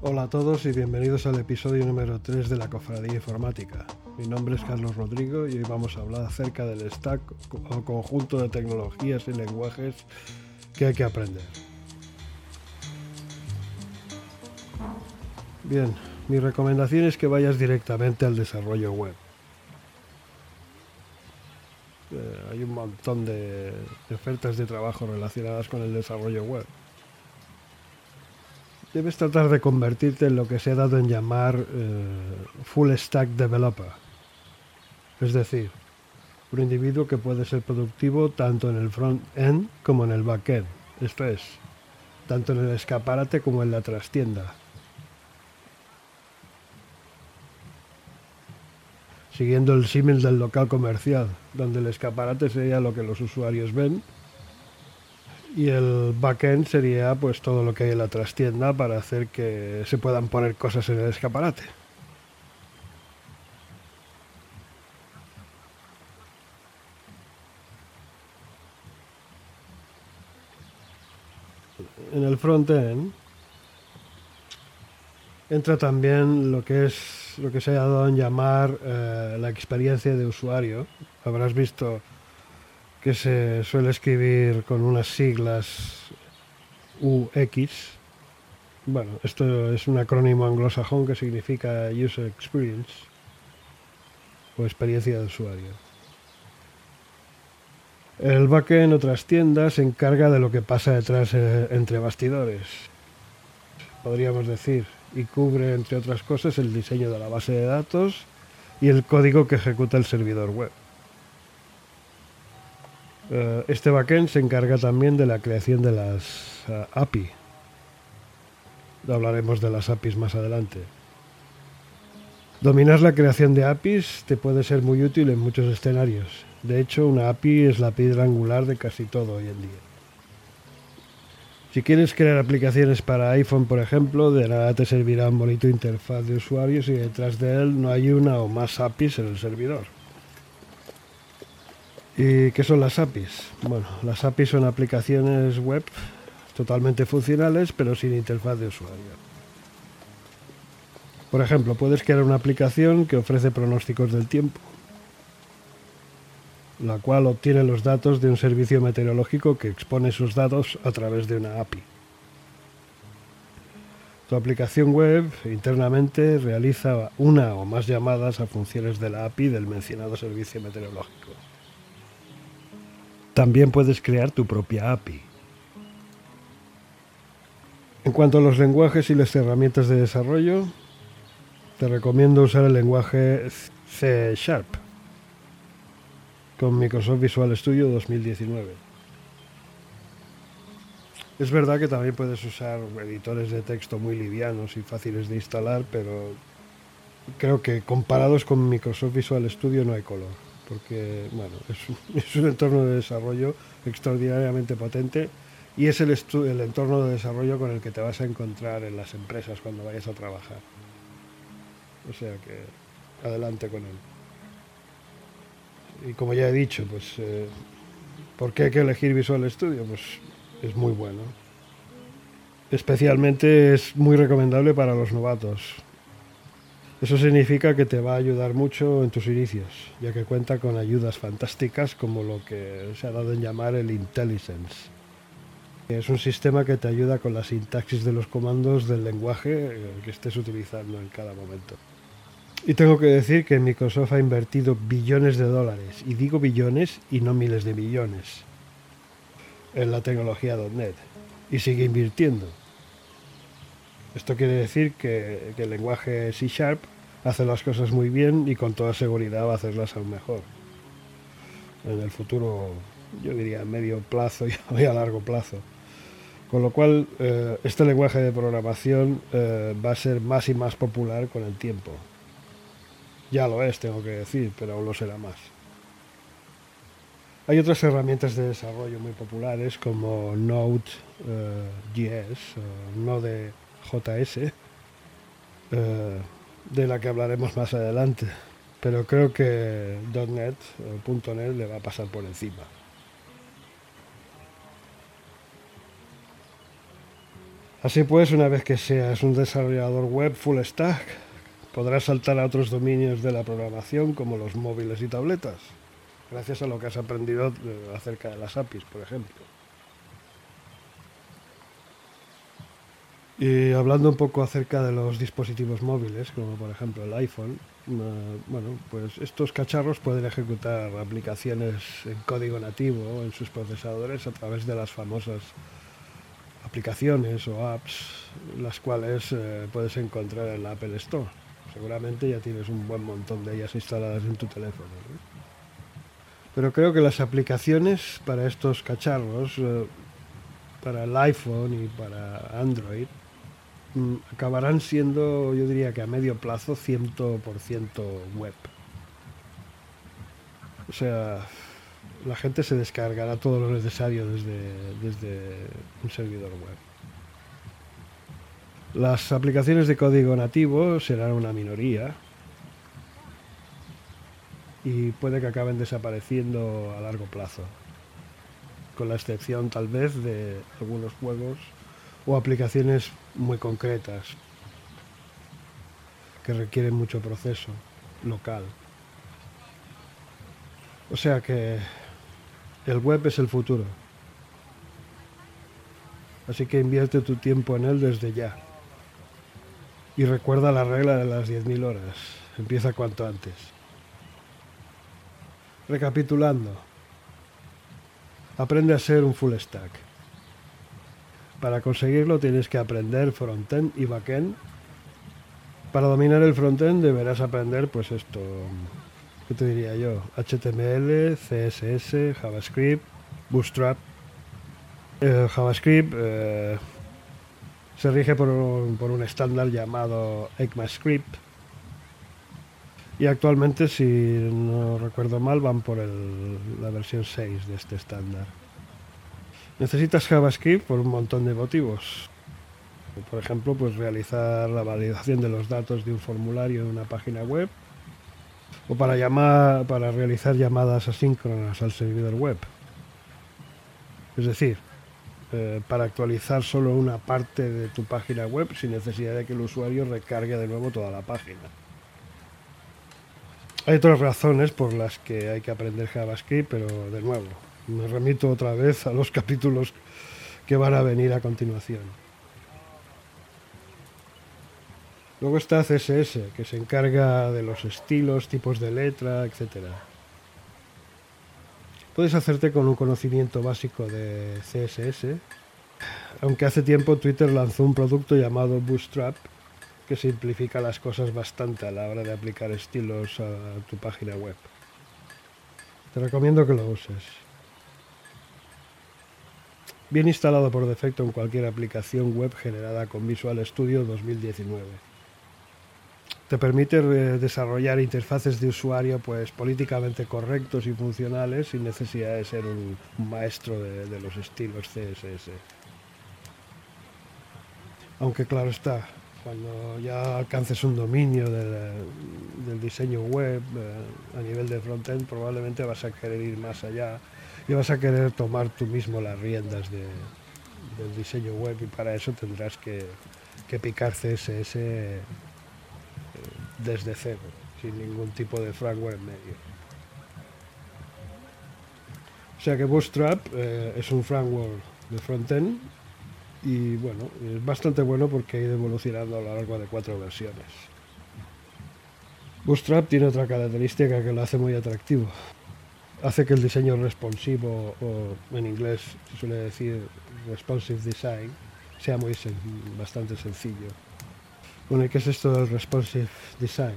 Hola a todos y bienvenidos al episodio número 3 de la Cofradía Informática. Mi nombre es Carlos Rodrigo y hoy vamos a hablar acerca del stack o conjunto de tecnologías y lenguajes que hay que aprender. Bien, mi recomendación es que vayas directamente al desarrollo web. Eh, hay un montón de ofertas de trabajo relacionadas con el desarrollo web debes tratar de convertirte en lo que se ha dado en llamar eh, full stack developer. Es decir, un individuo que puede ser productivo tanto en el front-end como en el back-end. Esto es, tanto en el escaparate como en la trastienda. Siguiendo el símil del local comercial, donde el escaparate sería lo que los usuarios ven y el backend sería pues todo lo que hay en la trastienda para hacer que se puedan poner cosas en el escaparate. En el frontend entra también lo que es lo que se ha dado en llamar eh, la experiencia de usuario. Habrás visto que se suele escribir con unas siglas UX. Bueno, esto es un acrónimo anglosajón que significa User Experience o experiencia de usuario. El backend en otras tiendas se encarga de lo que pasa detrás eh, entre bastidores, podríamos decir, y cubre, entre otras cosas, el diseño de la base de datos y el código que ejecuta el servidor web. Eh, este backend se encarga también de la creación de las uh, API. Hablaremos de las APIs más adelante. Dominar la creación de APIs te puede ser muy útil en muchos escenarios. De hecho, una API es la piedra angular de casi todo hoy en día. Si quieres crear aplicaciones para iPhone, por ejemplo, de nada te servirá un bonito interfaz de usuario si detrás de él no hay una o más APIs en el servidor. ¿Y qué son las APIs? Bueno, las APIs son aplicaciones web totalmente funcionales pero sin interfaz de usuario. Por ejemplo, puedes crear una aplicación que ofrece pronósticos del tiempo, la cual obtiene los datos de un servicio meteorológico que expone sus datos a través de una API. Tu aplicación web internamente realiza una o más llamadas a funciones de la API del mencionado servicio meteorológico. También puedes crear tu propia API. En cuanto a los lenguajes y las herramientas de desarrollo, te recomiendo usar el lenguaje C Sharp con Microsoft Visual Studio 2019. Es verdad que también puedes usar editores de texto muy livianos y fáciles de instalar, pero creo que comparados con Microsoft Visual Studio no hay color porque bueno, es, un entorno de desarrollo extraordinariamente potente y es el, el entorno de desarrollo con el que te vas a encontrar en las empresas cuando vayas a trabajar. O sea que adelante con él. Y como ya he dicho, pues eh, ¿por qué hay que elegir Visual Studio? Pues es muy bueno. Especialmente es muy recomendable para los novatos eso significa que te va a ayudar mucho en tus inicios, ya que cuenta con ayudas fantásticas como lo que se ha dado en llamar el IntelliSense. Es un sistema que te ayuda con la sintaxis de los comandos del lenguaje que estés utilizando en cada momento. Y tengo que decir que Microsoft ha invertido billones de dólares, y digo billones y no miles de millones, en la tecnología .NET, y sigue invirtiendo. Esto quiere decir que, el lenguaje C Sharp hace las cosas muy bien y con toda seguridad va a hacerlas aún mejor. En el futuro, yo diría a medio plazo y a largo plazo. Con lo cual, eh, este lenguaje de programación eh, va a ser más y más popular con el tiempo. Ya lo es, tengo que decir, pero aún lo será más. Hay otras herramientas de desarrollo muy populares como Node.js, eh, Node JS, eh, de la que hablaremos más adelante. Pero creo que .NET o .NET le va a pasar por encima. Así pues, una vez que seas un desarrollador web full stack, podrás saltar a otros dominios de la programación como los móviles y tabletas, gracias a lo que has aprendido eh, acerca de las APIs, por ejemplo. Y hablando un poco acerca de los dispositivos móviles, como por ejemplo el iPhone, eh, bueno, pues estos cacharros pueden ejecutar aplicaciones en código nativo en sus procesadores a través de las famosas aplicaciones o apps, las cuales eh, puedes encontrar en la Apple Store. Seguramente ya tienes un buen montón de ellas instaladas en tu teléfono. Pero creo que las aplicaciones para estos cacharros, eh, para el iPhone y para Android, mm, acabarán siendo, yo diría que a medio plazo, 100% web. O sea, la gente se descargará todo lo necesario desde, desde un servidor web. Las aplicaciones de código nativo serán una minoría y puede que acaben desapareciendo a largo plazo, con la excepción tal vez de algunos juegos o aplicaciones muy concretas que requieren mucho proceso local. O sea que el web es el futuro. Así que invierte tu tiempo en él desde ya. Y recuerda la regla de las 10.000 horas. Empieza cuanto antes. Recapitulando. Aprende a ser un full stack. Para conseguirlo tienes que aprender frontend y backend. Para dominar el frontend deberás aprender pues esto, ¿qué te diría yo? HTML, CSS, JavaScript, Bootstrap. El JavaScript eh, se rige por un, estándar llamado ECMAScript y actualmente, si no recuerdo mal, van por la versión 6 de este estándar. Necesitas JavaScript por un montón de motivos. Por ejemplo, pues realizar la validación de los datos de un formulario en una página web o para, llamar, para realizar llamadas asíncronas al servidor web. Es decir, eh, para actualizar solo una parte de tu página web sin necesidad de que el usuario recargue de nuevo toda la página. Hay otras razones por las que hay que aprender JavaScript, pero de nuevo, me remito otra vez a los capítulos que van a venir a continuación. Luego está CSS, que se encarga de los estilos, tipos de letra, etc. Puedes hacerte con un conocimiento básico de CSS, aunque hace tiempo Twitter lanzó un producto llamado Bootstrap, que simplifica las cosas bastante a la hora de aplicar estilos a tu página web. Te recomiendo que lo uses. Bien instalado por defecto en cualquier aplicación web generada con Visual Studio 2019 te permite eh, desarrollar interfaces de usuario pues políticamente correctos y funcionales sin necesidad de ser un, maestro de, los estilos CSS. Aunque claro está, cuando ya alcances un dominio del diseño web eh, a nivel de frontend, probablemente vas a querer ir más allá y vas a querer tomar tú mismo las riendas del diseño web y para eso tendrás que, que picar CSS desde cero, sin ningún tipo de framework en medio. O sea que Bootstrap eh, es un framework de frontend y bueno, es bastante bueno porque ha ido evolucionando a lo largo de cuatro versiones. Bootstrap tiene otra característica que lo hace muy atractivo. Hace que el diseño responsivo, o en inglés se suele decir responsive design, sea muy bastante sencillo. Bueno, ¿y qué es esto del responsive design?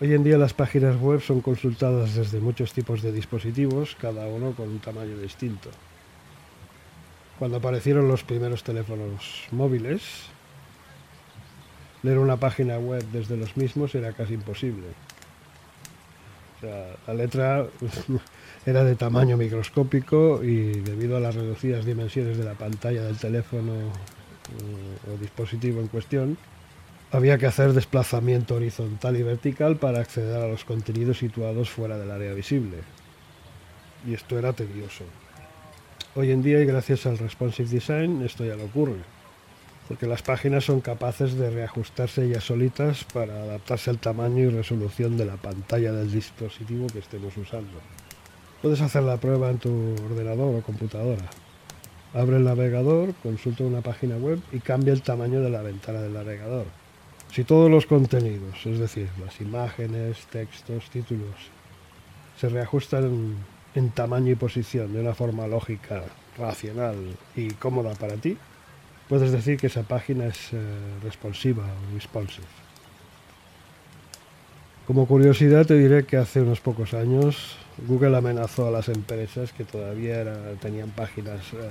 Hoy en día las páginas web son consultadas desde muchos tipos de dispositivos, cada uno con un tamaño distinto. Cuando aparecieron los primeros teléfonos móviles, leer una página web desde los mismos era casi imposible. la letra era de tamaño microscópico y debido a las reducidas dimensiones de la pantalla del teléfono o dispositivo en cuestión, había que hacer desplazamiento horizontal y vertical para acceder a los contenidos situados fuera del área visible. Y esto era tedioso. Hoy en día, y gracias al responsive design, esto ya no ocurre, porque las páginas son capaces de reajustarse ellas solitas para adaptarse al tamaño y resolución de la pantalla del dispositivo que estemos usando. Puedes hacer la prueba en tu ordenador o computadora. Abre el navegador, consulta una página web y cambia el tamaño de la ventana del navegador. Si todos los contenidos, es decir, las imágenes, textos, títulos, se reajustan en, tamaño y posición de una forma lógica, racional y cómoda para ti, puedes decir que esa página es eh, responsiva o responsive. Como curiosidad te diré que hace unos pocos años Google amenazó a las empresas que todavía tenían páginas eh,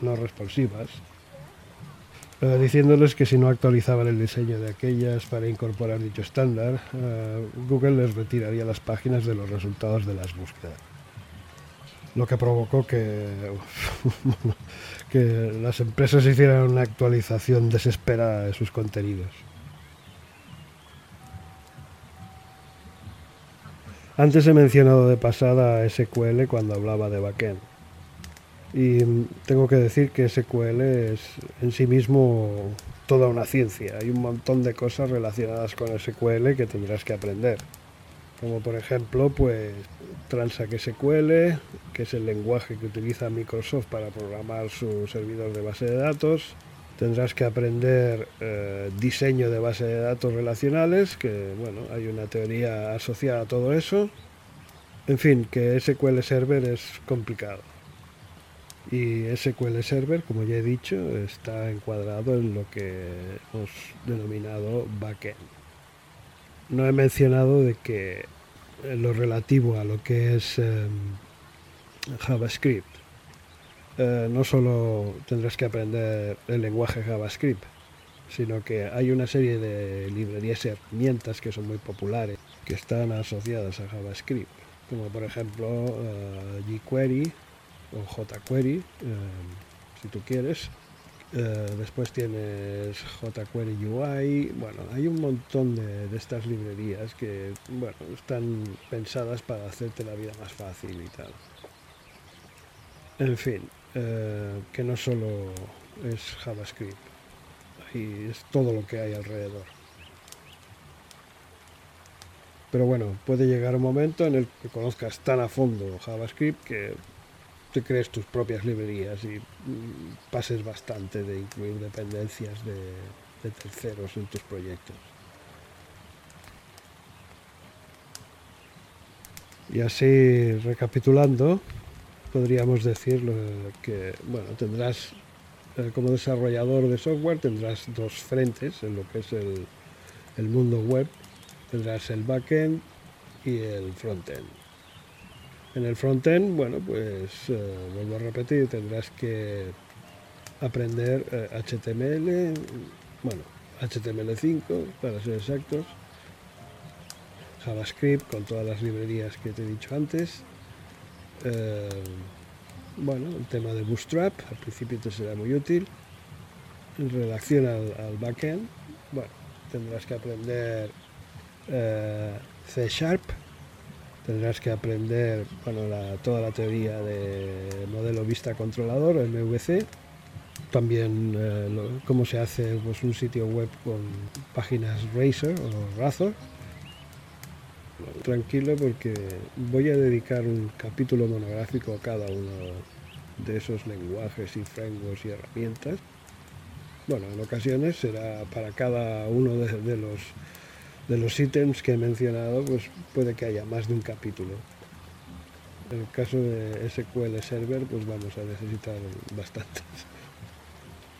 no responsivas eh, diciéndoles que si no actualizaban el diseño de aquellas para incorporar dicho estándar, eh, Google les retiraría las páginas de los resultados de las búsquedas. Lo que provocó que, que las empresas hicieran una actualización desesperada de sus contenidos. Antes he mencionado de pasada SQL cuando hablaba de backend. Y tengo que decir que SQL es en sí mismo toda una ciencia. Hay un montón de cosas relacionadas con SQL que tendrás que aprender. Como por ejemplo, pues Transact SQL, que es el lenguaje que utiliza Microsoft para programar su servidor de base de datos. Tendrás que aprender eh, diseño de base de datos relacionales, que bueno, hay una teoría asociada a todo eso. En fin, que SQL Server es complicado. Y SQL Server, como ya he dicho, está encuadrado en lo que hemos denominado backend. No he mencionado de que lo relativo a lo que es em, JavaScript, eh, no solo tendrás que aprender el lenguaje JavaScript, sino que hay una serie de librerías y herramientas que son muy populares, que están asociadas a JavaScript, como por ejemplo eh, jQuery, o jQuery, eh, si tú quieres. Después tienes jQuery UI. Bueno, hay un montón de, estas librerías que bueno, están pensadas para hacerte la vida más fácil y tal. En fin, eh, que no solo es JavaScript, y es todo lo que hay alrededor. Pero bueno, puede llegar un momento en el que conozcas tan a fondo JavaScript que te crees tus propias librerías y mm, pases bastante de incluir dependencias de, terceros en tus proyectos. Y así, recapitulando, podríamos decir que bueno, tendrás, eh, como desarrollador de software, tendrás dos frentes en lo que es el, el mundo web. Tendrás el backend y el frontend. En el frontend, bueno, pues eh, vuelvo a repetir, tendrás que aprender HTML, eh, bueno, HTML5 para ser exactos, JavaScript con todas las librerías que te he dicho antes. Eh, bueno, el tema de Bootstrap, al principio te será muy útil. En relación al, backend, tendrás que aprender C Sharp, tendrás que aprender bueno, toda la teoría de modelo vista controlador, MVC, también eh, cómo se hace pues, un sitio web con páginas Razer o Razor. Tranquilo porque voy a dedicar un capítulo monográfico a cada uno de esos lenguajes y frameworks y herramientas. Bueno, en ocasiones será para cada uno de los de los ítems que he mencionado, pues puede que haya más de un capítulo. En el caso de SQL Server, pues vamos a necesitar bastantes.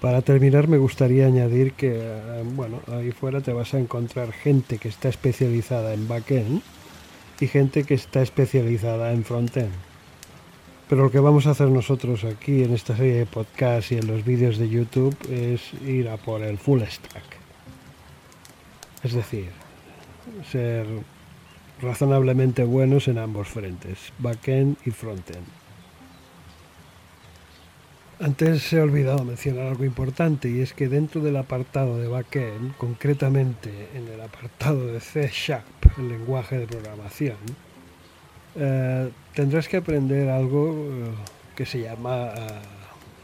Para terminar, me gustaría añadir que, eh, bueno, ahí fuera te vas a encontrar gente que está especializada en backend y gente que está especializada en frontend. Pero lo que vamos a hacer nosotros aquí en esta serie de podcasts y en los vídeos de YouTube es ir a por el full stack. Es decir, ser razonablemente buenos en ambos frentes, backend y frontend. Antes he olvidado mencionar algo importante y es que dentro del apartado de backend, concretamente en el apartado de C Sharp, el lenguaje de programación, eh, tendrás que aprender algo eh, que se llama, eh,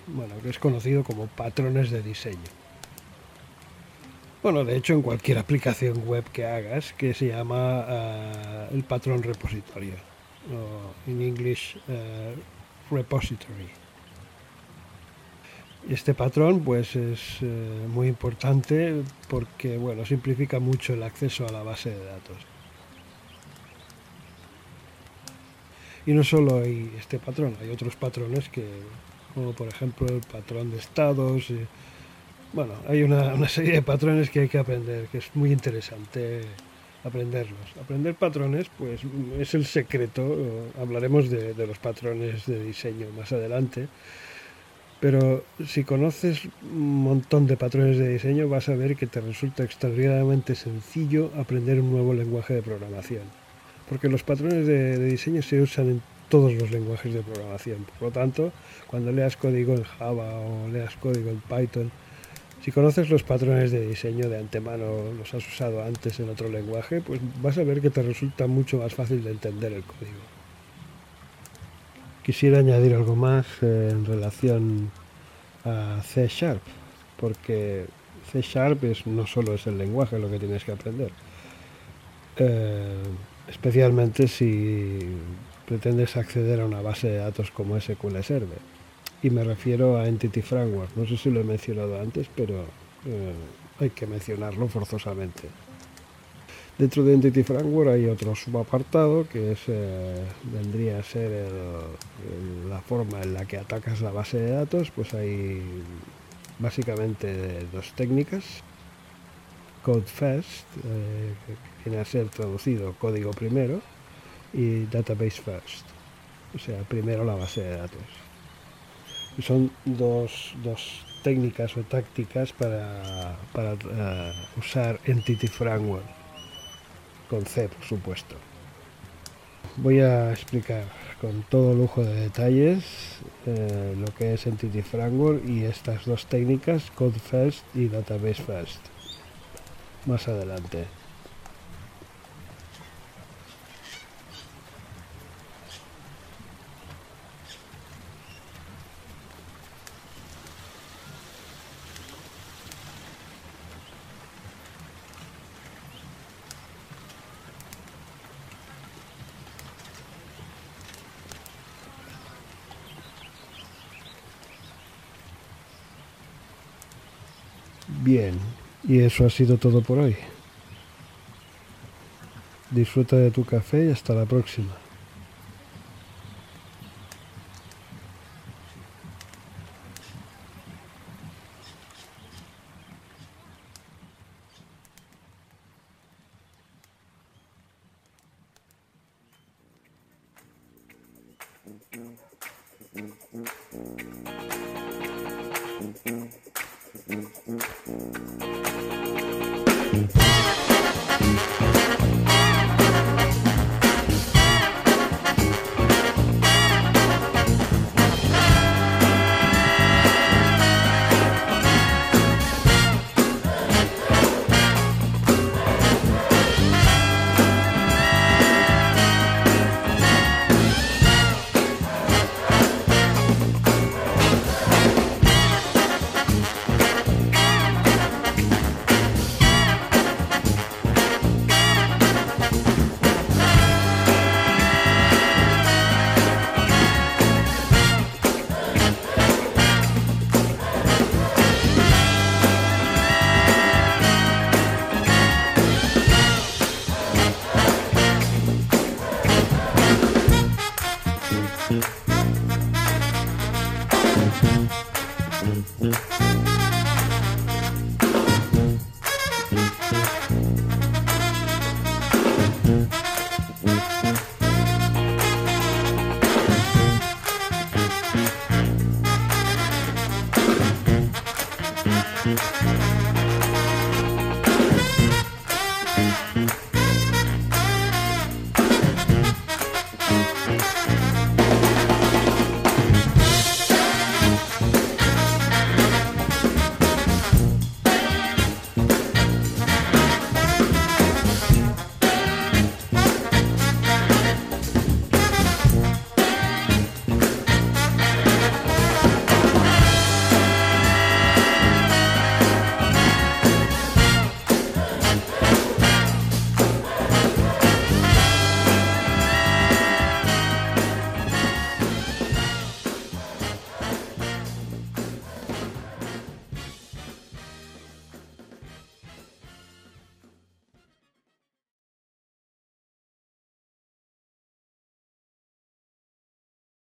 bueno, que es conocido como patrones de diseño. Bueno, de hecho en cualquier aplicación web que hagas que se llama el patrón repositorio, o en inglés repository. Este patrón pues es muy importante porque bueno, simplifica mucho el acceso a la base de datos. Y no solo hay este patrón, hay otros patrones que, como por ejemplo el patrón de estados. Y, bueno, hay una, serie de patrones que hay que aprender, que es muy interesante aprenderlos. Aprender patrones, pues es el secreto. Hablaremos de, de los patrones de diseño más adelante. Pero si conoces un montón de patrones de diseño, vas a ver que te resulta extraordinariamente sencillo aprender un nuevo lenguaje de programación porque los patrones de, diseño se usan en todos los lenguajes de programación. Por lo tanto, cuando leas código en Java o leas código en Python, si conoces los patrones de diseño de antemano, los has usado antes en otro lenguaje, pues vas a ver que te resulta mucho más fácil de entender el código. Quisiera añadir algo más eh, en relación a C Sharp, porque C Sharp es, no solo es el lenguaje lo que tienes que aprender. Eh, especialmente si pretendes acceder a una base de datos como SQL Server. Y me refiero a Entity Framework. No sé si lo he mencionado antes, pero eh, hay que mencionarlo forzosamente. Dentro de Entity Framework hay otro subapartado que es, eh, vendría a ser la forma en la que atacas la base de datos. Pues hay básicamente dos técnicas. Code First, eh, viene a ser traducido código primero y database first, o sea, primero la base de datos. son dos, técnicas o tácticas para, eh, usar Entity Framework, con C, por supuesto. Voy a explicar con todo lujo de detalles eh, lo que es Entity Framework y estas dos técnicas, Code First y Database First, más adelante. Bien, y eso ha sido todo por hoy. Disfruta de tu café y hasta la próxima.